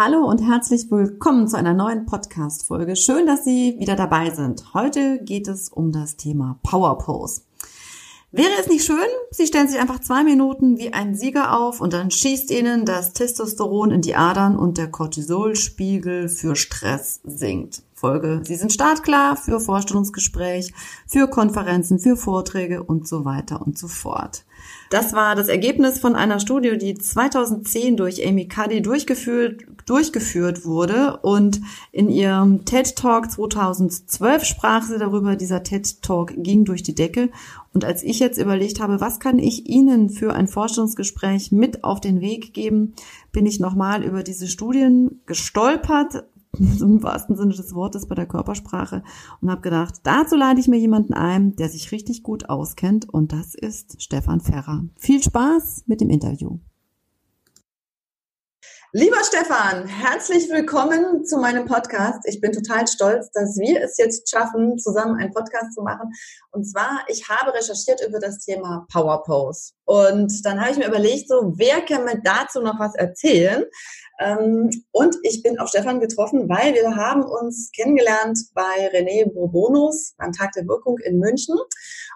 Hallo und herzlich willkommen zu einer neuen Podcast-Folge. Schön, dass Sie wieder dabei sind. Heute geht es um das Thema Power Pose. Wäre es nicht schön, Sie stellen sich einfach zwei Minuten wie ein Sieger auf und dann schießt Ihnen das Testosteron in die Adern und der Cortisolspiegel für Stress sinkt. Folge, Sie sind startklar für Vorstellungsgespräch, für Konferenzen, für Vorträge und so weiter und so fort. Das war das Ergebnis von einer Studie, die 2010 durch Amy Cuddy durchgeführt, durchgeführt wurde. Und in ihrem TED Talk 2012 sprach sie darüber, dieser TED Talk ging durch die Decke. Und als ich jetzt überlegt habe, was kann ich Ihnen für ein Forschungsgespräch mit auf den Weg geben, bin ich nochmal über diese Studien gestolpert, im wahrsten Sinne des Wortes bei der Körpersprache und habe gedacht, dazu lade ich mir jemanden ein, der sich richtig gut auskennt und das ist Stefan Ferrer. Viel Spaß mit dem Interview. Lieber Stefan, herzlich willkommen zu meinem Podcast. Ich bin total stolz, dass wir es jetzt schaffen, zusammen einen Podcast zu machen. Und zwar, ich habe recherchiert über das Thema Power Pose. Und dann habe ich mir überlegt, so, wer kann mir dazu noch was erzählen? Ähm, und ich bin auf Stefan getroffen, weil wir haben uns kennengelernt bei René Bourbonus beim Tag der Wirkung in München.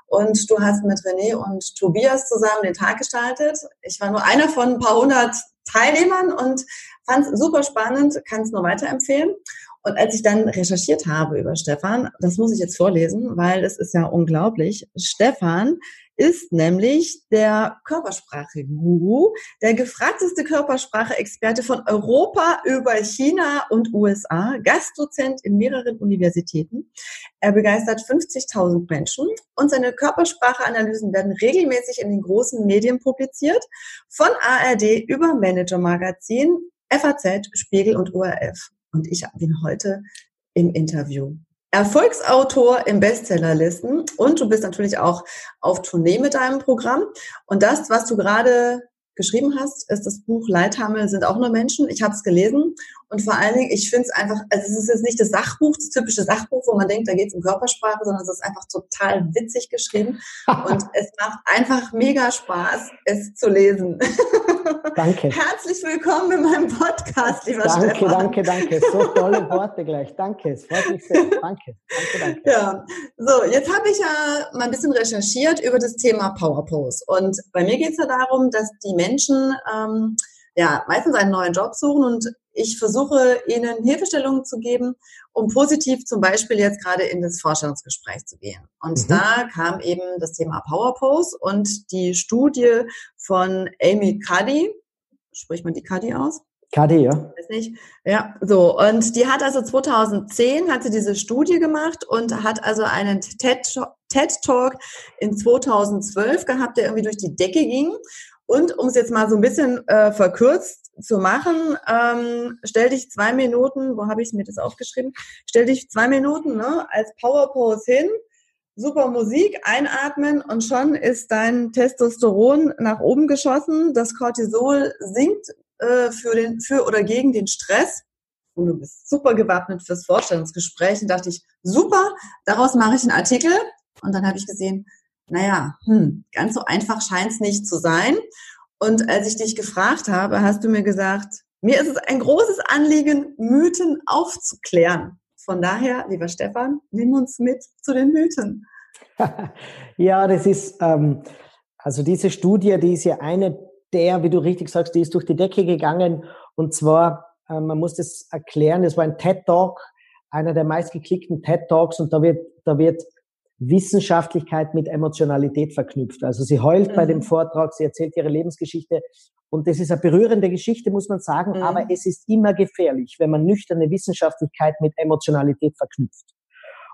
Und du hast mit René und Tobias zusammen den Tag gestaltet. Ich war nur einer von ein paar hundert Teilnehmern und fand es super spannend, kann es nur weiterempfehlen. Und als ich dann recherchiert habe über Stefan, das muss ich jetzt vorlesen, weil es ist ja unglaublich. Stefan ist nämlich der Körpersprache-Guru, der gefragteste Körpersprache-Experte von Europa über China und USA, Gastdozent in mehreren Universitäten. Er begeistert 50.000 Menschen und seine Körpersprache-Analysen werden regelmäßig in den großen Medien publiziert, von ARD über Manager Magazin, FAZ, Spiegel und ORF. Und ich habe ihn heute im Interview. Erfolgsautor im Bestsellerlisten und du bist natürlich auch auf Tournee mit deinem Programm. Und das, was du gerade geschrieben hast, ist das Buch Leithammel sind auch nur Menschen. Ich habe es gelesen und vor allen Dingen, ich finde es einfach, also es ist jetzt nicht das Sachbuch, das typische Sachbuch, wo man denkt, da geht es um Körpersprache, sondern es ist einfach total witzig geschrieben und es macht einfach mega Spaß, es zu lesen. Danke. Herzlich willkommen in meinem Podcast, lieber danke, Stefan. Danke, danke, danke. So tolle Worte gleich. Danke, es freut mich sehr. Danke, danke, danke. Ja, so, jetzt habe ich ja mal ein bisschen recherchiert über das Thema Power Pose. Und bei mir geht es ja darum, dass die Menschen ähm, ja meistens einen neuen Job suchen und ich versuche ihnen Hilfestellungen zu geben, um positiv zum Beispiel jetzt gerade in das Vorstellungsgespräch zu gehen. Und mhm. da kam eben das Thema Power Pose und die Studie von Amy Cuddy. Spricht man die Cuddy aus? Cuddy, ja. Weiß nicht. Ja, so. Und die hat also 2010 hat sie diese Studie gemacht und hat also einen TED, TED Talk in 2012 gehabt, der irgendwie durch die Decke ging. Und um es jetzt mal so ein bisschen äh, verkürzt zu machen, ähm, stell dich zwei Minuten, wo habe ich mir das aufgeschrieben? Stell dich zwei Minuten ne, als Power Pose hin, super Musik, einatmen und schon ist dein Testosteron nach oben geschossen. Das Cortisol sinkt äh, für, den, für oder gegen den Stress. Und du bist super gewappnet fürs Vorstellungsgespräch. Und dachte ich, super, daraus mache ich einen Artikel. Und dann habe ich gesehen, naja, hm, ganz so einfach scheint es nicht zu sein. Und als ich dich gefragt habe, hast du mir gesagt, mir ist es ein großes Anliegen, Mythen aufzuklären. Von daher, lieber Stefan, nimm uns mit zu den Mythen. ja, das ist, ähm, also diese Studie, die ist ja eine der, wie du richtig sagst, die ist durch die Decke gegangen. Und zwar, äh, man muss das erklären, das war ein TED Talk, einer der meistgeklickten TED Talks und da wird, da wird Wissenschaftlichkeit mit Emotionalität verknüpft. Also sie heult mhm. bei dem mhm. Vortrag, sie erzählt ihre Lebensgeschichte und das ist eine berührende Geschichte, muss man sagen, mhm. aber es ist immer gefährlich, wenn man nüchterne Wissenschaftlichkeit mit Emotionalität verknüpft.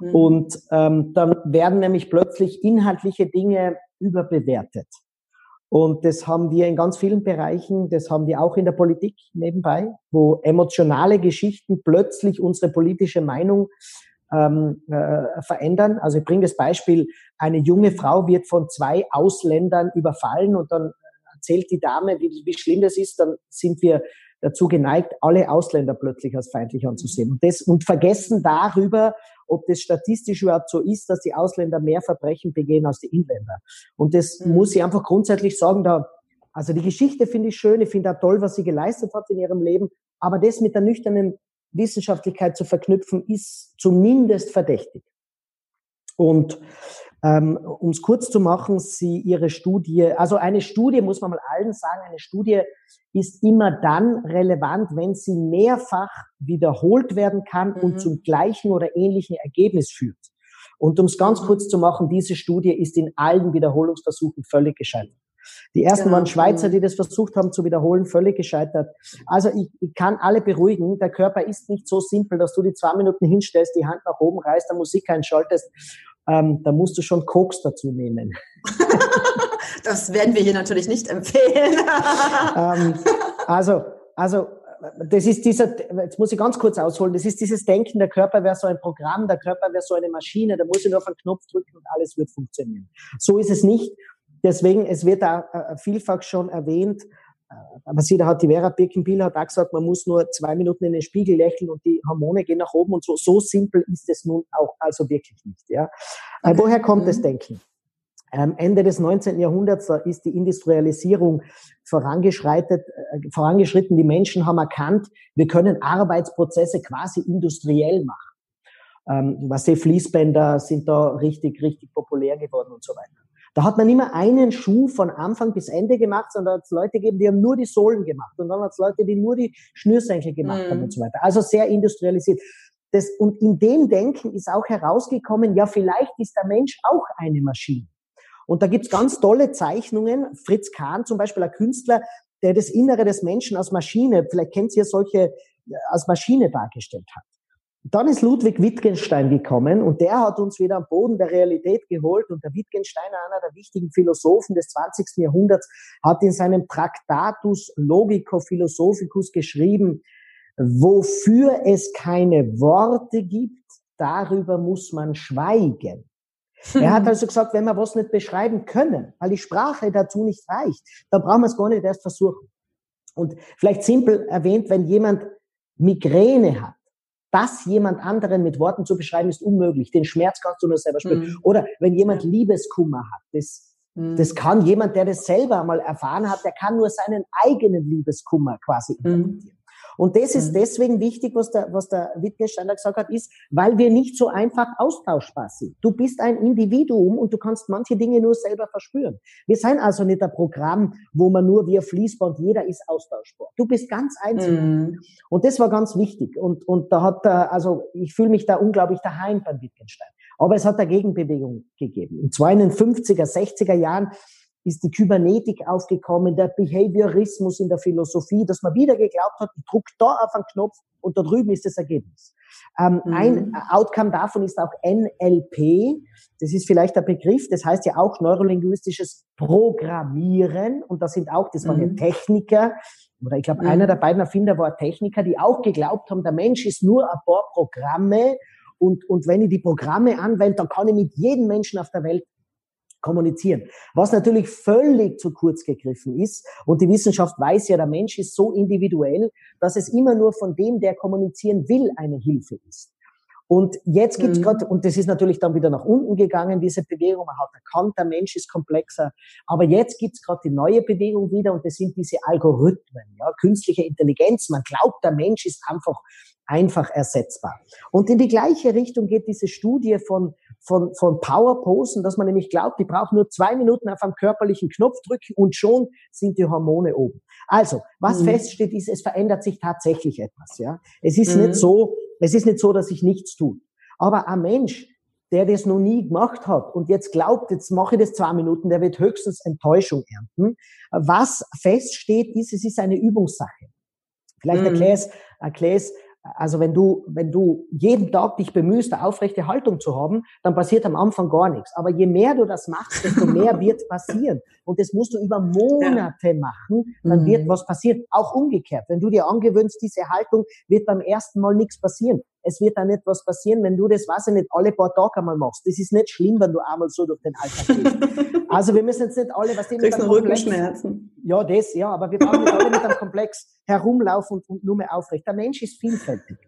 Mhm. Und ähm, dann werden nämlich plötzlich inhaltliche Dinge überbewertet. Und das haben wir in ganz vielen Bereichen, das haben wir auch in der Politik nebenbei, wo emotionale Geschichten plötzlich unsere politische Meinung ähm, äh, verändern. Also ich bringe das Beispiel, eine junge Frau wird von zwei Ausländern überfallen und dann erzählt die Dame, wie, wie schlimm das ist, dann sind wir dazu geneigt, alle Ausländer plötzlich als feindlich anzusehen. Und, das, und vergessen darüber, ob das statistisch überhaupt so ist, dass die Ausländer mehr Verbrechen begehen als die Inländer. Und das mhm. muss ich einfach grundsätzlich sagen, da, also die Geschichte finde ich schön, ich finde auch toll, was sie geleistet hat in ihrem Leben, aber das mit der nüchternen Wissenschaftlichkeit zu verknüpfen, ist zumindest verdächtig. Und ähm, um es kurz zu machen, sie ihre Studie, also eine Studie muss man mal allen sagen, eine Studie ist immer dann relevant, wenn sie mehrfach wiederholt werden kann mhm. und zum gleichen oder ähnlichen Ergebnis führt. Und um es ganz mhm. kurz zu machen, diese Studie ist in allen Wiederholungsversuchen völlig gescheitert. Die ersten genau. waren Schweizer, die das versucht haben zu wiederholen, völlig gescheitert. Also ich, ich kann alle beruhigen, der Körper ist nicht so simpel, dass du die zwei Minuten hinstellst, die Hand nach oben reißt, der Musik einschaltest ähm, da musst du schon Koks dazu nehmen. das werden wir hier natürlich nicht empfehlen. ähm, also, also das ist dieser, jetzt muss ich ganz kurz ausholen, das ist dieses Denken, der Körper wäre so ein Programm, der Körper wäre so eine Maschine, da muss ich nur auf einen Knopf drücken und alles wird funktionieren. So ist es nicht. Deswegen, es wird da äh, vielfach schon erwähnt, aber sie, da hat die Vera Birkenbiel hat auch gesagt, man muss nur zwei Minuten in den Spiegel lächeln und die Hormone gehen nach oben und so. So simpel ist es nun auch also wirklich nicht. Ja. Äh, okay. Woher kommt mhm. das Denken? Ähm, Ende des 19. Jahrhunderts da ist die Industrialisierung vorangeschreitet, äh, vorangeschritten. Die Menschen haben erkannt, wir können Arbeitsprozesse quasi industriell machen. Ähm, was die Fließbänder sind da richtig, richtig populär geworden und so weiter. Da hat man immer einen Schuh von Anfang bis Ende gemacht, sondern hat es Leute gegeben, die haben nur die Sohlen gemacht und dann hat es Leute, die nur die Schnürsenkel gemacht mhm. haben und so weiter. Also sehr industrialisiert. Das, und in dem Denken ist auch herausgekommen, ja, vielleicht ist der Mensch auch eine Maschine. Und da gibt's ganz tolle Zeichnungen. Fritz Kahn zum Beispiel, ein Künstler, der das Innere des Menschen als Maschine, vielleicht kennt ihr solche, äh, als Maschine dargestellt hat. Dann ist Ludwig Wittgenstein gekommen und der hat uns wieder am Boden der Realität geholt. Und der Wittgenstein, einer der wichtigen Philosophen des 20. Jahrhunderts, hat in seinem Tractatus Logico Philosophicus geschrieben, wofür es keine Worte gibt, darüber muss man schweigen. Er hat also gesagt, wenn wir was nicht beschreiben können, weil die Sprache dazu nicht reicht, dann brauchen wir es gar nicht erst versuchen. Und vielleicht simpel erwähnt, wenn jemand Migräne hat, das jemand anderen mit Worten zu beschreiben, ist unmöglich. Den Schmerz kannst du nur selber spüren. Mhm. Oder wenn jemand Liebeskummer hat, das, mhm. das kann jemand, der das selber mal erfahren hat, der kann nur seinen eigenen Liebeskummer quasi mhm. Und das ist mhm. deswegen wichtig, was der, was der Wittgensteiner gesagt hat, ist, weil wir nicht so einfach austauschbar sind. Du bist ein Individuum und du kannst manche Dinge nur selber verspüren. Wir sind also nicht ein Programm, wo man nur ein Fließband, jeder ist austauschbar. Du bist ganz einzeln. Mhm. Und das war ganz wichtig. Und, und da hat er, also ich fühle mich da unglaublich daheim beim Wittgenstein. Aber es hat eine Gegenbewegung gegeben. Und zwar in den 50er, 60er Jahren ist die Kybernetik aufgekommen, der Behaviorismus in der Philosophie, dass man wieder geglaubt hat, ich druck da auf einen Knopf und da drüben ist das Ergebnis. Ähm, mhm. Ein Outcome davon ist auch NLP. Das ist vielleicht der Begriff, das heißt ja auch neurolinguistisches Programmieren. Und da sind auch, das waren mhm. ja Techniker, oder ich glaube, mhm. einer der beiden Erfinder war Techniker, die auch geglaubt haben, der Mensch ist nur ein paar Programme und, und wenn ich die Programme anwende, dann kann ich mit jedem Menschen auf der Welt kommunizieren. Was natürlich völlig zu kurz gegriffen ist. Und die Wissenschaft weiß ja, der Mensch ist so individuell, dass es immer nur von dem, der kommunizieren will, eine Hilfe ist. Und jetzt gibt's mhm. gerade, und das ist natürlich dann wieder nach unten gegangen, diese Bewegung, man hat erkannt, der Mensch ist komplexer. Aber jetzt gibt's gerade die neue Bewegung wieder und das sind diese Algorithmen, ja, künstliche Intelligenz. Man glaubt, der Mensch ist einfach einfach ersetzbar. Und in die gleiche Richtung geht diese Studie von, von, von Powerposen, dass man nämlich glaubt, die braucht nur zwei Minuten auf einem körperlichen Knopf drücken und schon sind die Hormone oben. Also, was mhm. feststeht, ist, es verändert sich tatsächlich etwas, ja. Es ist mhm. nicht so, es ist nicht so, dass sich nichts tut. Aber ein Mensch, der das noch nie gemacht hat und jetzt glaubt, jetzt mache ich das zwei Minuten, der wird höchstens Enttäuschung ernten. Was feststeht, ist, es ist eine Übungssache. Vielleicht mhm. erklär es, erklär es also wenn du, wenn du jeden Tag dich bemühst, eine aufrechte Haltung zu haben, dann passiert am Anfang gar nichts. Aber je mehr du das machst, desto mehr wird passieren. Und das musst du über Monate machen, dann mhm. wird was passieren. Auch umgekehrt. Wenn du dir angewöhnst, diese Haltung, wird beim ersten Mal nichts passieren. Es wird dann etwas passieren, wenn du das, was ich nicht, alle paar Tage einmal machst. Das ist nicht schlimm, wenn du einmal so durch den Alltag gehst. Also wir müssen jetzt nicht alle, was die mit einem Rückenschmerzen. Ja, das, ja, aber wir brauchen nicht alle mit einem Komplex herumlaufen und, und nur mehr aufrecht. Der Mensch ist vielfältig.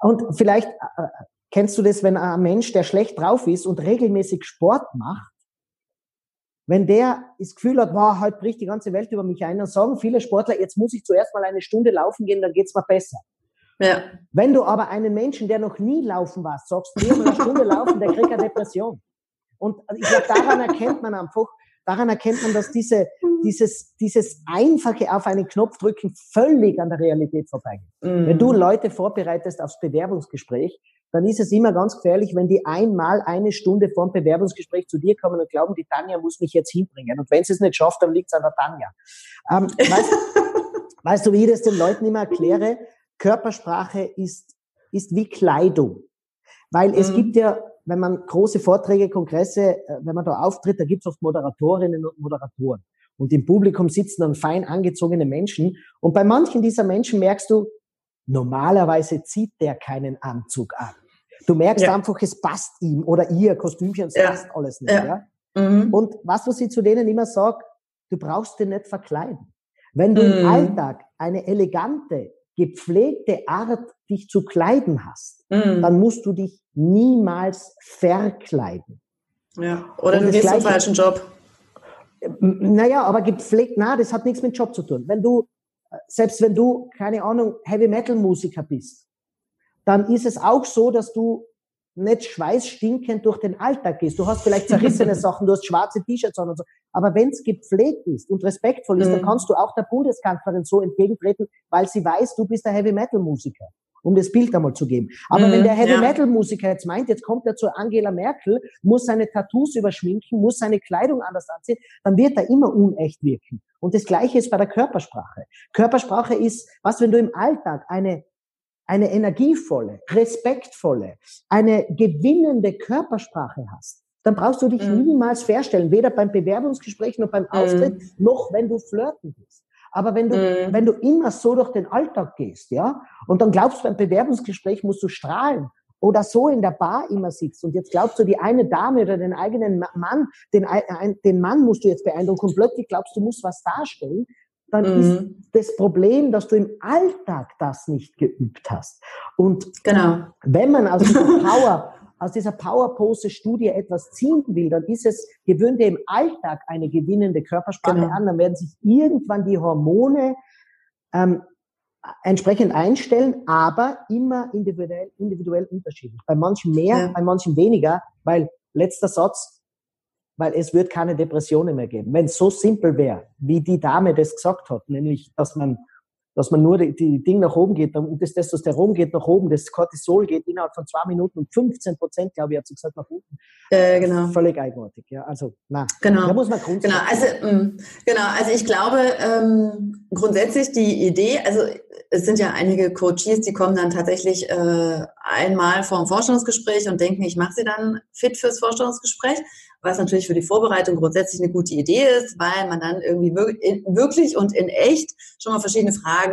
Und vielleicht äh, äh, kennst du das, wenn ein Mensch, der schlecht drauf ist und regelmäßig Sport macht, wenn der das Gefühl hat, wow, halt bricht die ganze Welt über mich ein, dann sagen viele Sportler, jetzt muss ich zuerst mal eine Stunde laufen gehen, dann geht's mir besser. Ja. Wenn du aber einen Menschen, der noch nie laufen war, sagst, geh mal eine Stunde laufen, der kriegt eine Depression. Und ich glaube, daran erkennt man einfach, daran erkennt man, dass diese, dieses, dieses einfache auf einen Knopf drücken völlig an der Realität vorbeigeht. Mm. Wenn du Leute vorbereitest aufs Bewerbungsgespräch, dann ist es immer ganz gefährlich, wenn die einmal eine Stunde vor dem Bewerbungsgespräch zu dir kommen und glauben, die Tanja muss mich jetzt hinbringen. Und wenn sie es nicht schafft, dann liegt es an der Tanja. Ähm, weißt, weißt, du, wie ich das den Leuten immer erkläre? Körpersprache ist, ist wie Kleidung. Weil es mhm. gibt ja, wenn man große Vorträge, Kongresse, äh, wenn man da auftritt, da gibt es oft Moderatorinnen und Moderatoren. Und im Publikum sitzen dann fein angezogene Menschen. Und bei manchen dieser Menschen merkst du, normalerweise zieht der keinen Anzug an. Du merkst ja. einfach, es passt ihm oder ihr Kostümchen, es ja. passt alles nicht. Ja. ja? Mhm. Und was, was ich zu denen immer sage, du brauchst dich nicht verkleiden. Wenn du mhm. im Alltag eine elegante, gepflegte Art, dich zu kleiden hast, mhm. dann musst du dich niemals verkleiden. Ja, oder du gehst zum falschen Job. Naja, aber gepflegt, na, das hat nichts mit Job zu tun. Wenn du, selbst wenn du, keine Ahnung, Heavy Metal Musiker bist, dann ist es auch so, dass du nicht schweißstinkend durch den Alltag gehst. Du hast vielleicht zerrissene Sachen, du hast schwarze T-Shirts an und so. Aber wenn es gepflegt ist und respektvoll ist, mhm. dann kannst du auch der Bundeskanzlerin so entgegentreten, weil sie weiß, du bist der Heavy Metal Musiker. Um das Bild einmal zu geben. Aber mhm, wenn der Heavy. Metal Musiker jetzt meint, jetzt kommt er zu Angela Merkel, muss seine Tattoos überschminken, muss seine Kleidung anders anziehen, dann wird er immer unecht wirken. Und das Gleiche ist bei der Körpersprache. Körpersprache ist, was, wenn du im Alltag eine eine energievolle, respektvolle, eine gewinnende Körpersprache hast, dann brauchst du dich mhm. niemals verstellen, weder beim Bewerbungsgespräch noch beim. Auftritt, mhm. noch wenn du flirten bist. Aber wenn du, mhm. wenn du immer so durch den Alltag gehst, ja, und dann glaubst beim Bewerbungsgespräch musst du strahlen oder so in der Bar immer sitzt und jetzt glaubst du, die eine Dame oder den eigenen Mann, den, den Mann musst du jetzt beeindrucken und plötzlich glaubst du, musst was darstellen, dann mhm. ist das Problem, dass du im Alltag das nicht geübt hast. Und genau. wenn man aus dieser Power, aus dieser Power-Pose-Studie etwas ziehen will, dann ist es, gewöhnt dir im Alltag eine gewinnende Körpersprache genau. an, dann werden sich irgendwann die Hormone ähm, entsprechend einstellen, aber immer individuell, individuell unterschiedlich. Bei manchen mehr, ja. bei manchen weniger, weil letzter Satz, weil es wird keine Depressionen mehr geben. Wenn es so simpel wäre, wie die Dame das gesagt hat, nämlich, dass man, dass man nur die, die Ding nach oben geht und das Testosteron geht nach oben, das Cortisol geht innerhalb von zwei Minuten und 15 Prozent, glaube ich, hat sie gesagt, nach unten. Äh, genau. Völlig eigenartig, ja. Also, na, genau. da muss man grundsätzlich. Genau, also, mh, mm, genau, also ich glaube, ähm, grundsätzlich die Idee, also es sind ja einige Coaches, die kommen dann tatsächlich äh, einmal vor dem Vorstellungsgespräch und denken, ich mache sie dann fit fürs Vorstellungsgespräch was natürlich für die Vorbereitung grundsätzlich eine gute Idee ist, weil man dann irgendwie wirklich und in echt schon mal verschiedene Fragen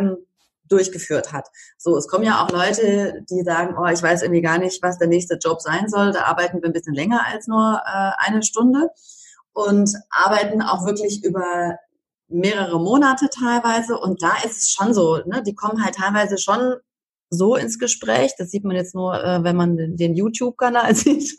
durchgeführt hat. So, es kommen ja auch Leute, die sagen, oh, ich weiß irgendwie gar nicht, was der nächste Job sein soll. Da arbeiten wir ein bisschen länger als nur äh, eine Stunde und arbeiten auch wirklich über mehrere Monate teilweise. Und da ist es schon so, ne, die kommen halt teilweise schon so ins Gespräch. Das sieht man jetzt nur, äh, wenn man den YouTube-Kanal sieht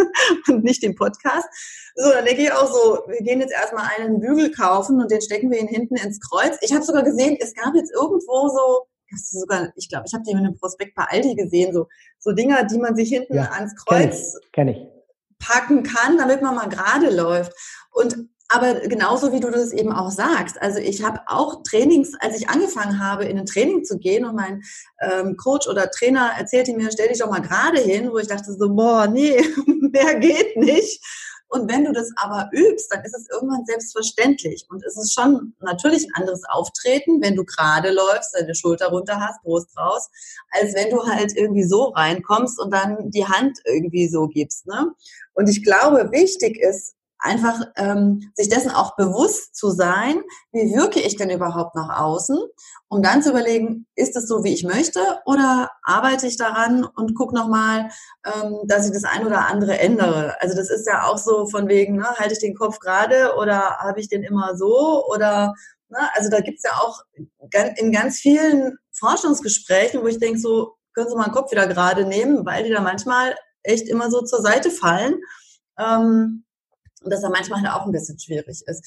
und nicht den Podcast. So, dann denke ich auch so, wir gehen jetzt erstmal einen Bügel kaufen und den stecken wir ihn hinten ins Kreuz. Ich habe sogar gesehen, es gab jetzt irgendwo so, sogar, ich glaube, ich habe die in einem Prospekt bei Aldi gesehen, so, so Dinger, die man sich hinten ja, ans Kreuz kenn ich, kenn ich. packen kann, damit man mal gerade läuft. Und aber genauso wie du das eben auch sagst, also ich habe auch Trainings, als ich angefangen habe, in ein Training zu gehen und mein ähm, Coach oder Trainer erzählte mir, stell dich doch mal gerade hin, wo ich dachte so, boah, nee, mehr geht nicht. Und wenn du das aber übst, dann ist es irgendwann selbstverständlich. Und es ist schon natürlich ein anderes Auftreten, wenn du gerade läufst, deine Schulter runter hast, Brust raus, als wenn du halt irgendwie so reinkommst und dann die Hand irgendwie so gibst. Ne? Und ich glaube, wichtig ist, einfach ähm, sich dessen auch bewusst zu sein, wie wirke ich denn überhaupt nach außen, um dann zu überlegen, ist es so, wie ich möchte, oder arbeite ich daran und gucke nochmal, ähm, dass ich das ein oder andere ändere. Also das ist ja auch so von wegen, ne, halte ich den Kopf gerade oder habe ich den immer so oder ne, also da gibt's ja auch in ganz vielen Forschungsgesprächen, wo ich denke, so können Sie mal den Kopf wieder gerade nehmen, weil die da manchmal echt immer so zur Seite fallen. Ähm, Und das da manchmal halt auch ein bisschen schwierig ist.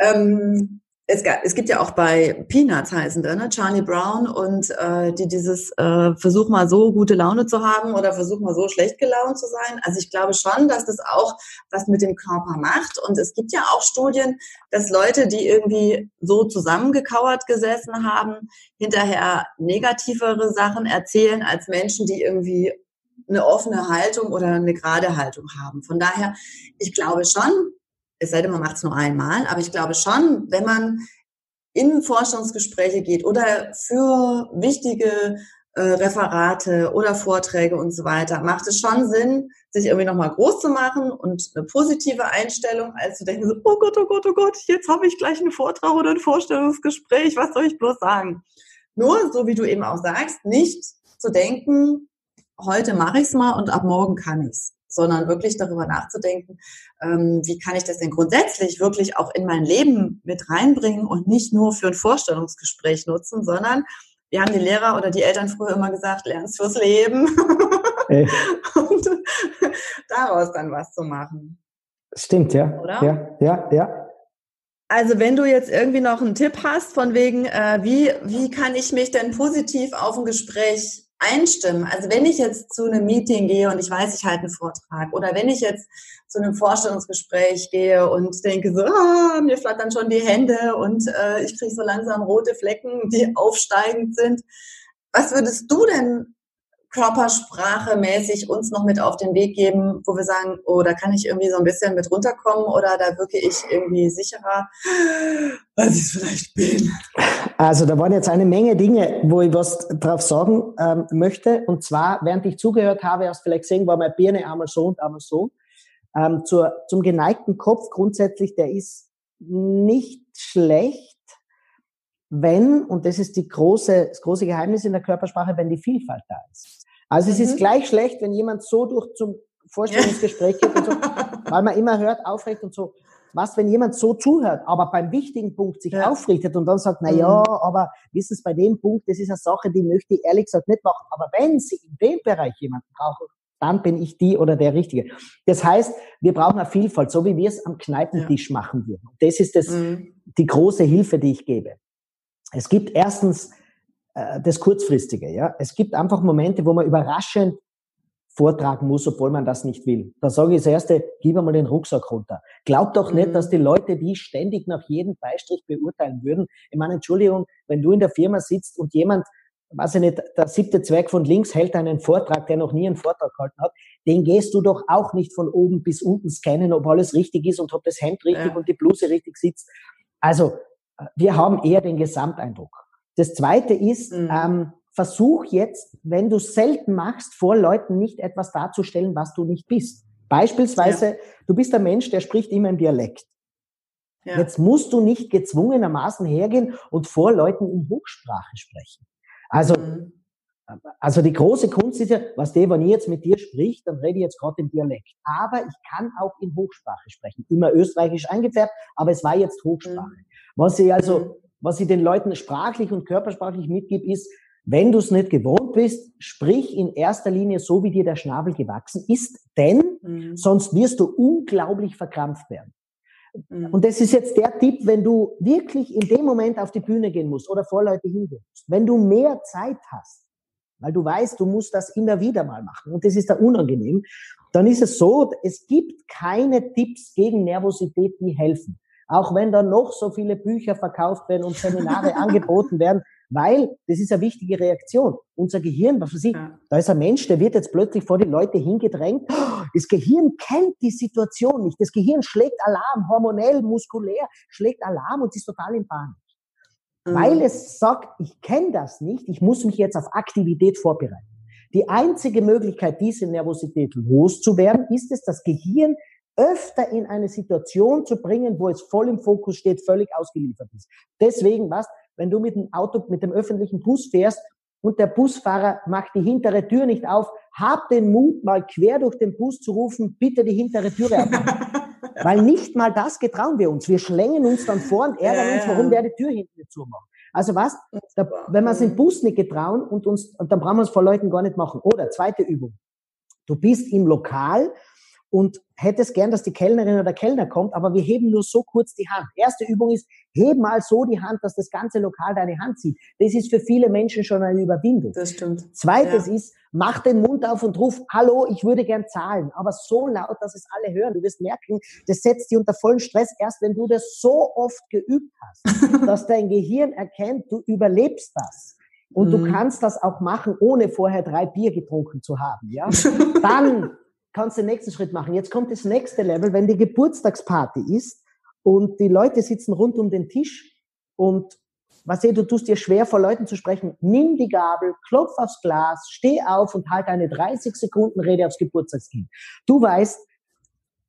Ähm, es, es gibt ja auch bei Peanuts heißende, ne? Charlie Brown und äh, die dieses äh, Versuch mal so gute Laune zu haben oder Versuch mal so schlecht gelaunt zu sein. Also ich glaube schon, dass das auch was mit dem Körper macht. Und es gibt ja auch Studien, dass Leute, die irgendwie so zusammengekauert gesessen haben, hinterher negativere Sachen erzählen als Menschen, die irgendwie eine offene Haltung oder eine gerade Haltung haben. Von daher, ich glaube schon, es sei denn, man macht es nur einmal, aber ich glaube schon, wenn man in Forschungsgespräche geht oder für wichtige äh, Referate oder Vorträge und so weiter, macht es schon Sinn, sich irgendwie nochmal groß zu machen und eine positive Einstellung, als zu denken, so, oh Gott, oh Gott, oh Gott, jetzt habe ich gleich einen Vortrag oder ein Vorstellungsgespräch, was soll ich bloß sagen? Nur, so wie du eben auch sagst, nicht zu denken, heute mache ich es mal und ab morgen kann ich es sondern wirklich darüber nachzudenken, ähm, wie kann ich das denn grundsätzlich wirklich auch in mein Leben mit reinbringen und nicht nur für ein Vorstellungsgespräch nutzen, sondern wir haben die Lehrer oder die Eltern früher immer gesagt, lernst fürs Leben. Und daraus dann was zu machen. Stimmt, ja. Oder? Ja, ja, ja. Also wenn du jetzt irgendwie noch einen Tipp hast von wegen, äh, wie, wie kann ich mich denn positiv auf ein Gespräch einstimmen. Also wenn ich jetzt zu einem Meeting gehe und ich weiß, ich halte einen Vortrag oder wenn ich jetzt zu einem Vorstellungsgespräch gehe und denke so, ah, mir flattern schon die Hände und äh, ich kriege so langsam rote Flecken, die aufsteigend sind. Was würdest du denn Körpersprache mäßig uns noch mit auf den Weg geben, wo wir sagen, oh, da kann ich irgendwie so ein bisschen mit runterkommen oder da wirke ich irgendwie sicherer, als ich es vielleicht bin? Also da waren jetzt eine Menge Dinge, wo ich was drauf sagen ähm, möchte. Und zwar, während ich zugehört habe, hast du vielleicht gesehen, war meine Birne einmal so und einmal so. Ähm, zur, zum geneigten Kopf grundsätzlich, der ist nicht schlecht, wenn, und das ist die große, das große Geheimnis in der Körpersprache, wenn die Vielfalt da ist. Also es ist mhm. gleich schlecht, wenn jemand so durch zum Vorstellungsgespräch geht und so, weil man immer hört, aufrecht und so. Was, wenn jemand so zuhört, aber beim wichtigen Punkt sich ja. aufrichtet und dann sagt, na ja, mhm. aber wissen Sie, bei dem Punkt, das ist eine Sache, die möchte ich ehrlich gesagt nicht machen. Aber wenn Sie in dem Bereich jemanden brauchen, dann bin ich die oder der Richtige. Das heißt, wir brauchen eine Vielfalt, so wie wir es am Kneipentisch ja. machen würden. Das ist das, mhm. die große Hilfe, die ich gebe. Es gibt erstens äh, das Kurzfristige. Ja? Es gibt einfach Momente, wo man überraschend vortragen muss, obwohl man das nicht will. Da sage ich das Erste, gib einmal den Rucksack runter. Glaub doch nicht, mhm. dass die Leute die ständig nach jedem Beistrich beurteilen würden. Ich meine, Entschuldigung, wenn du in der Firma sitzt und jemand, weiß ich nicht, der siebte Zweig von links hält einen Vortrag, der noch nie einen Vortrag gehalten hat, den gehst du doch auch nicht von oben bis unten scannen, ob alles richtig ist und ob das Hemd richtig ja. und die Bluse richtig sitzt. Also, wir haben eher den Gesamteindruck. Das zweite ist, mhm. ähm, versuch jetzt, wenn du selten machst, vor Leuten nicht etwas darzustellen, was du nicht bist. Beispielsweise, ja. du bist ein Mensch, der spricht immer im Dialekt. Ja. Jetzt musst du nicht gezwungenermaßen hergehen und vor Leuten in Hochsprache sprechen. Also, mhm. also die große Kunst ist ja, was der, wenn ich jetzt mit dir spricht, dann rede ich jetzt gerade im Dialekt. Aber ich kann auch in Hochsprache sprechen. Immer österreichisch eingefärbt, aber es war jetzt Hochsprache. Mhm. Was ich also mhm was ich den Leuten sprachlich und körpersprachlich mitgebe, ist, wenn du es nicht gewohnt bist, sprich in erster Linie so, wie dir der Schnabel gewachsen ist, denn mhm. sonst wirst du unglaublich verkrampft werden. Mhm. Und das ist jetzt der Tipp, wenn du wirklich in dem Moment auf die Bühne gehen musst oder vor Leute hingehen musst, wenn du mehr Zeit hast, weil du weißt, du musst das immer wieder mal machen und das ist da unangenehm, dann ist es so, es gibt keine Tipps gegen Nervosität, die helfen auch wenn da noch so viele Bücher verkauft werden und Seminare angeboten werden, weil das ist eine wichtige Reaktion. Unser Gehirn, was weiß ich, ja. da ist ein Mensch, der wird jetzt plötzlich vor die Leute hingedrängt. Das Gehirn kennt die Situation nicht. Das Gehirn schlägt Alarm, hormonell, muskulär, schlägt Alarm und ist total in Panik. Mhm. Weil es sagt, ich kenne das nicht, ich muss mich jetzt auf Aktivität vorbereiten. Die einzige Möglichkeit, diese Nervosität loszuwerden, ist es, das Gehirn öfter in eine Situation zu bringen, wo es voll im Fokus steht, völlig ausgeliefert ist. Deswegen, was, wenn du mit dem Auto, mit dem öffentlichen Bus fährst und der Busfahrer macht die hintere Tür nicht auf, hab den Mut, mal quer durch den Bus zu rufen, bitte die hintere Türe aufmachen. Weil nicht mal das getrauen wir uns. Wir schlängen uns dann vor und ärgern uns, warum der die Tür hinten nicht zumacht. Also was, da, wenn wir es im Bus nicht getrauen und uns, und dann brauchen wir es vor Leuten gar nicht machen. Oder zweite Übung. Du bist im Lokal und hättest gern, dass die Kellnerin oder der Kellner kommt, aber wir heben nur so kurz die Hand. Erste Übung ist, heb mal so die Hand, dass das ganze Lokal deine Hand sieht. Das ist für viele Menschen schon eine Überwindung. Das stimmt. Zweites ja. ist, mach den Mund auf und ruf, hallo, ich würde gern zahlen, aber so laut, dass es alle hören. Du wirst merken, das setzt dich unter vollen Stress erst, wenn du das so oft geübt hast, dass dein Gehirn erkennt, du überlebst das. Und mhm. du kannst das auch machen, ohne vorher drei Bier getrunken zu haben, ja? Dann kannst den nächsten Schritt machen. Jetzt kommt das nächste Level, wenn die Geburtstagsparty ist und die Leute sitzen rund um den Tisch und was du tust dir schwer vor Leuten zu sprechen. Nimm die Gabel, klopf aufs Glas, steh auf und halt eine 30 Sekunden Rede aufs Geburtstagskind. Du weißt,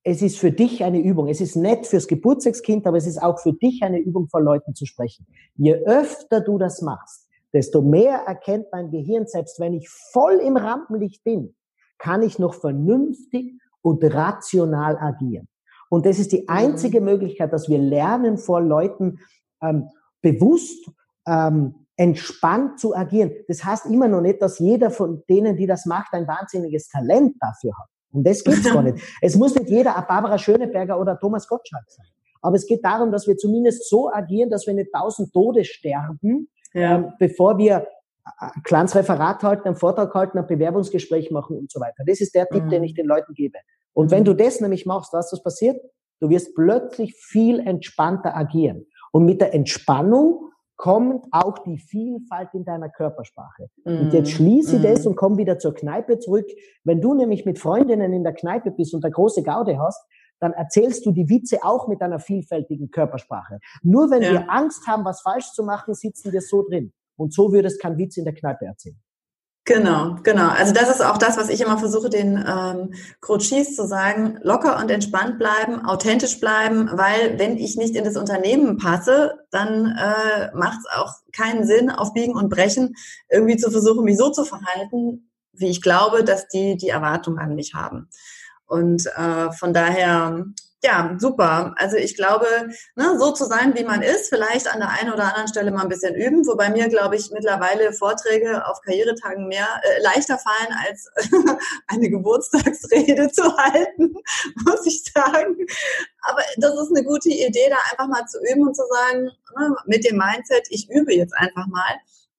es ist für dich eine Übung. Es ist nett fürs Geburtstagskind, aber es ist auch für dich eine Übung, vor Leuten zu sprechen. Je öfter du das machst, desto mehr erkennt mein Gehirn, selbst wenn ich voll im Rampenlicht bin, kann ich noch vernünftig und rational agieren. Und das ist die mhm. einzige Möglichkeit, dass wir lernen, vor Leuten ähm, bewusst, ähm, entspannt zu agieren. Das heißt immer noch nicht, dass jeder von denen, die das macht, ein wahnsinniges Talent dafür hat. Und das geht's gar nicht. Es muss nicht jeder Barbara Schöneberger oder Thomas Gottschalk sein. Aber es geht darum, dass wir zumindest so agieren, dass wir nicht tausend Tode sterben, ja. ähm, bevor wir ein kleines Referat halten, einen Vortrag halten, ein Bewerbungsgespräch machen und so weiter. Das ist der Tipp, mhm. den ich den Leuten gebe. Und mhm. wenn du das nämlich machst, was das passiert? Du wirst plötzlich viel entspannter agieren. Und mit der Entspannung kommt auch die Vielfalt in deiner Körpersprache. Mhm. Und jetzt schließe ich das mhm. und komm wieder zur Kneipe zurück. Wenn du nämlich mit Freundinnen in der Kneipe bist und eine große Gaude hast, dann erzählst du die Witze auch mit einer vielfältigen Körpersprache. Nur wenn ja. wir Angst haben, was falsch zu machen, sitzen wir so drin. Und so würdest kein Witz in der Kneipe erzählen. Genau, genau. Also das ist auch das, was ich immer versuche, den ähm, Coaches zu sagen, locker und entspannt bleiben, authentisch bleiben, weil wenn ich nicht in das Unternehmen passe, dann äh, macht es auch keinen Sinn, auf Biegen und Brechen irgendwie zu versuchen, mich so zu verhalten, wie ich glaube, dass die die Erwartung an mich haben. Und äh, von daher ja, super. Also ich glaube, ne, so zu sein, wie man ist, vielleicht an der einen oder anderen Stelle mal ein bisschen üben, wobei mir, glaube ich, mittlerweile Vorträge auf Karrieretagen mehr äh, leichter fallen, als eine Geburtstagsrede zu halten, muss ich sagen. Aber das ist eine gute Idee, da einfach mal zu üben und zu sagen, ne, mit dem Mindset, ich übe jetzt einfach mal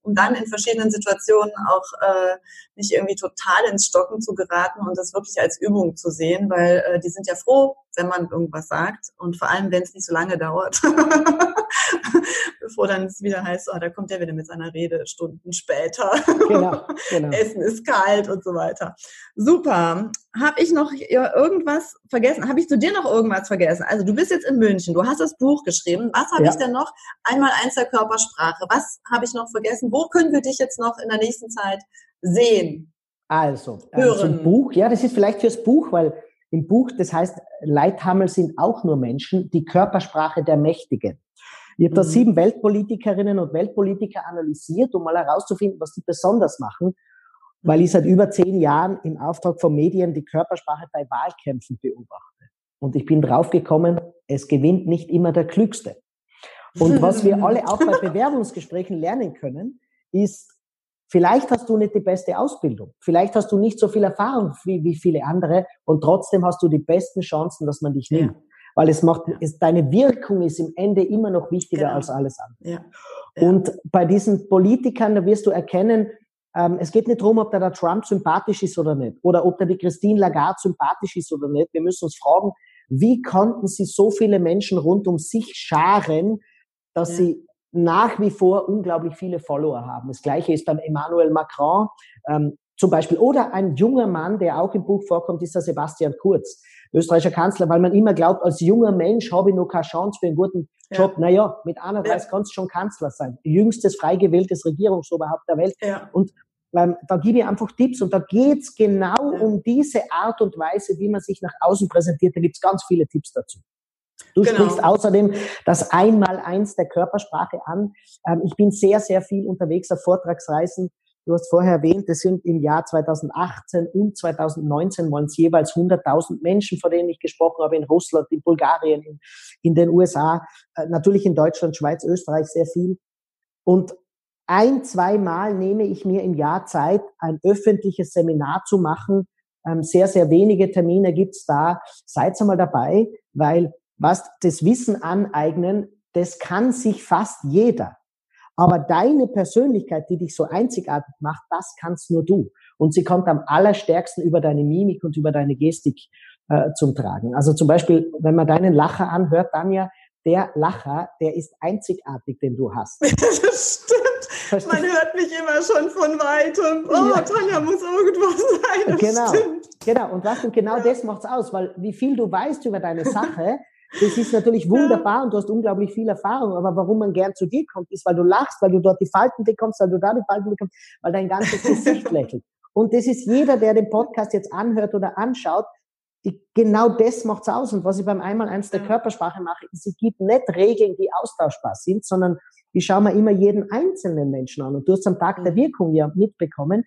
um dann in verschiedenen Situationen auch äh, nicht irgendwie total ins Stocken zu geraten und das wirklich als Übung zu sehen, weil äh, die sind ja froh, wenn man irgendwas sagt und vor allem, wenn es nicht so lange dauert, bevor dann es wieder heißt, oh, da kommt er wieder mit seiner Rede Stunden später. Genau, genau. Essen ist kalt und so weiter. Super. Habe ich noch irgendwas vergessen? Habe ich zu dir noch irgendwas vergessen? Also du bist jetzt in München, du hast das Buch geschrieben. Was habe ja. ich denn noch? Einmal eins der Körpersprache. Was habe ich noch vergessen? Wo können wir dich jetzt noch in der nächsten Zeit sehen? Also, also Hören. Buch, ja, das ist vielleicht fürs Buch, weil im Buch, das heißt, Leithammel sind auch nur Menschen, die Körpersprache der Mächtigen. Ich habe mhm. da sieben Weltpolitikerinnen und Weltpolitiker analysiert, um mal herauszufinden, was die besonders machen, weil ich seit über zehn Jahren im Auftrag von Medien die Körpersprache bei Wahlkämpfen beobachte. Und ich bin draufgekommen, es gewinnt nicht immer der Klügste. Und was wir alle auch bei Bewerbungsgesprächen lernen können, ist, Vielleicht hast du nicht die beste Ausbildung. Vielleicht hast du nicht so viel Erfahrung wie, wie viele andere und trotzdem hast du die besten Chancen, dass man dich nimmt. Ja. Weil es macht, es, deine Wirkung ist im Ende immer noch wichtiger genau. als alles andere. Ja. Ja. Und bei diesen Politikern, da wirst du erkennen, ähm, es geht nicht darum, ob der, der Trump sympathisch ist oder nicht. Oder ob der die Christine Lagarde sympathisch ist oder nicht. Wir müssen uns fragen, wie konnten sie so viele Menschen rund um sich scharen, dass sie nach wie vor unglaublich viele Follower haben. Das gleiche ist beim Emmanuel Macron ähm, zum Beispiel. Oder ein junger Mann, der auch im Buch vorkommt, ist der Sebastian Kurz, österreichischer Kanzler, weil man immer glaubt, als junger Mensch habe ich noch keine Chance für einen guten Job. Ja. Naja, mit 31 ja. kannst du schon Kanzler sein. Jüngstes frei gewähltes Regierungsoberhaupt der Welt. Ja. Und ähm, da gebe ich einfach Tipps und da geht's genau ja. um diese Art und Weise, wie man sich nach außen präsentiert. Da gibt's ganz viele Tipps dazu. Du genau. sprichst außerdem das Einmaleins der Körpersprache an. Ähm, ich bin sehr, sehr viel unterwegs auf Vortragsreisen. Du hast vorher erwähnt, es sind im Jahr 2018 und 2019 waren es jeweils 100.000 Menschen, vor denen ich gesprochen habe, in Russland, in Bulgarien, in, in den USA, äh, natürlich in Deutschland, Schweiz, Österreich sehr viel. Und ein, zweimal nehme ich mir im Jahr Zeit, ein öffentliches Seminar zu machen, Ähm, sehr, sehr wenige Termine gibt's da. Seid einmal dabei, weil was das Wissen aneignen, das kann sich fast jeder. Aber deine Persönlichkeit, die dich so einzigartig macht, das kannst nur du. Und sie kommt am allerstärksten über deine Mimik und über deine Gestik äh, zum Tragen. Also zum Beispiel, wenn man deinen Lacher anhört, Tanja, der Lacher, der ist einzigartig, den du hast. das stimmt. Man hört mich immer schon von weitem. Oh, ja. Tanja muss irgendwas sein. Das genau, stimmt. genau. Und was und genau ja. das macht's aus, weil wie viel du weißt über deine Sache, das ist natürlich wunderbar und du hast unglaublich viel Erfahrung. Aber warum man gern zu dir kommt, ist, weil du lachst, weil du dort die Falten bekommst, weil du da die Falten bekommst, weil dein ganzes Gesicht lächelt. Und das ist jeder, der den Podcast jetzt anhört oder anschaut, die, genau das macht's aus. Und was ich beim einmal eins der Körpersprache mache, ist, ich gebe nicht Regeln, die austauschbar sind, sondern ich schaue mir immer jeden einzelnen Menschen an. Und du hast am Tag der mhm. Wirkung ja mitbekommen.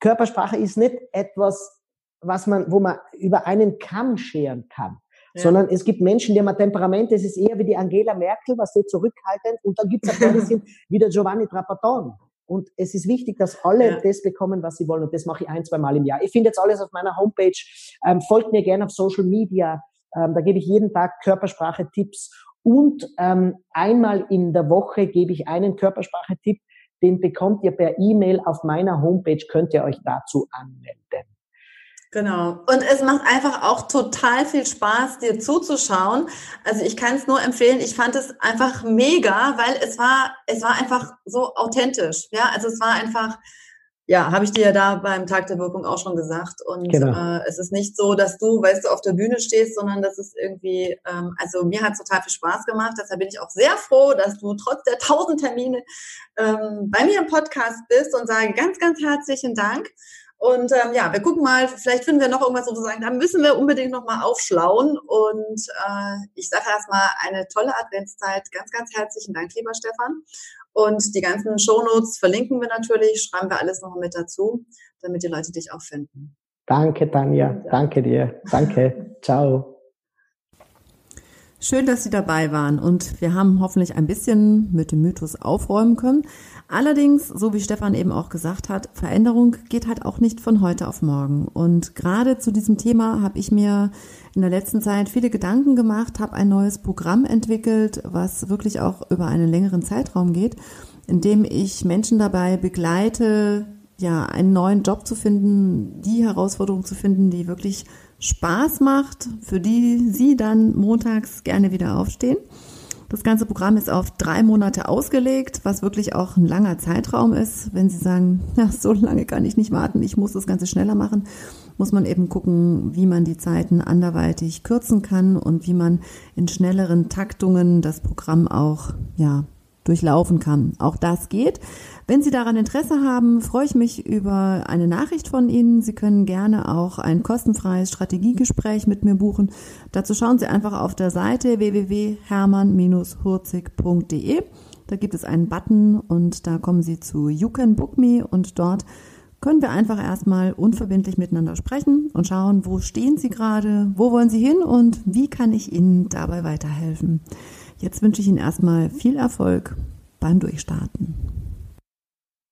Körpersprache ist nicht etwas, was man, wo man über einen Kamm scheren kann. Ja. Sondern es gibt Menschen, die haben ein Temperament, das ist eher wie die Angela Merkel, was sie zurückhaltend, und dann gibt es die sind wie der Giovanni Trapaton. Und es ist wichtig, dass alle ja. das bekommen, was sie wollen. Und das mache ich ein, zwei Mal im Jahr. Ich finde jetzt alles auf meiner Homepage. Ähm, folgt mir gerne auf Social Media. Ähm, da gebe ich jeden Tag Körpersprache-Tipps. Und ähm, einmal in der Woche gebe ich einen Körpersprache-Tipp. Den bekommt ihr per E-Mail auf meiner Homepage. Könnt ihr euch dazu anmelden. Genau. Und es macht einfach auch total viel Spaß, dir zuzuschauen. Also ich kann es nur empfehlen. Ich fand es einfach mega, weil es war, es war einfach so authentisch. Ja, also es war einfach, ja, habe ich dir ja da beim Tag der Wirkung auch schon gesagt. Und genau. äh, es ist nicht so, dass du, weißt du, auf der Bühne stehst, sondern das ist irgendwie, ähm, also mir hat es total viel Spaß gemacht. Deshalb bin ich auch sehr froh, dass du trotz der tausend Termine ähm, bei mir im Podcast bist und sage ganz, ganz herzlichen Dank. Und ähm, ja, wir gucken mal, vielleicht finden wir noch irgendwas, wo wir sagen, da müssen wir unbedingt noch mal aufschlauen. Und äh, ich sage erstmal eine tolle Adventszeit. Ganz, ganz herzlichen Dank, lieber Stefan. Und die ganzen Shownotes verlinken wir natürlich, schreiben wir alles noch mit dazu, damit die Leute dich auch finden. Danke, Tanja. Ja. Danke dir. Danke. Ciao. Schön, dass Sie dabei waren und wir haben hoffentlich ein bisschen mit dem Mythos aufräumen können. Allerdings, so wie Stefan eben auch gesagt hat, Veränderung geht halt auch nicht von heute auf morgen. Und gerade zu diesem Thema habe ich mir in der letzten Zeit viele Gedanken gemacht, habe ein neues Programm entwickelt, was wirklich auch über einen längeren Zeitraum geht, in dem ich Menschen dabei begleite, ja, einen neuen Job zu finden, die Herausforderung zu finden, die wirklich Spaß macht, für die Sie dann montags gerne wieder aufstehen. Das ganze Programm ist auf drei Monate ausgelegt, was wirklich auch ein langer Zeitraum ist. Wenn Sie sagen, ja, so lange kann ich nicht warten, ich muss das Ganze schneller machen, muss man eben gucken, wie man die Zeiten anderweitig kürzen kann und wie man in schnelleren Taktungen das Programm auch, ja, durchlaufen kann. Auch das geht. Wenn Sie daran Interesse haben, freue ich mich über eine Nachricht von Ihnen. Sie können gerne auch ein kostenfreies Strategiegespräch mit mir buchen. Dazu schauen Sie einfach auf der Seite www.hermann-hurzig.de. Da gibt es einen Button und da kommen Sie zu You Can Book Me und dort können wir einfach erstmal unverbindlich miteinander sprechen und schauen, wo stehen Sie gerade, wo wollen Sie hin und wie kann ich Ihnen dabei weiterhelfen. Jetzt wünsche ich Ihnen erstmal viel Erfolg beim Durchstarten.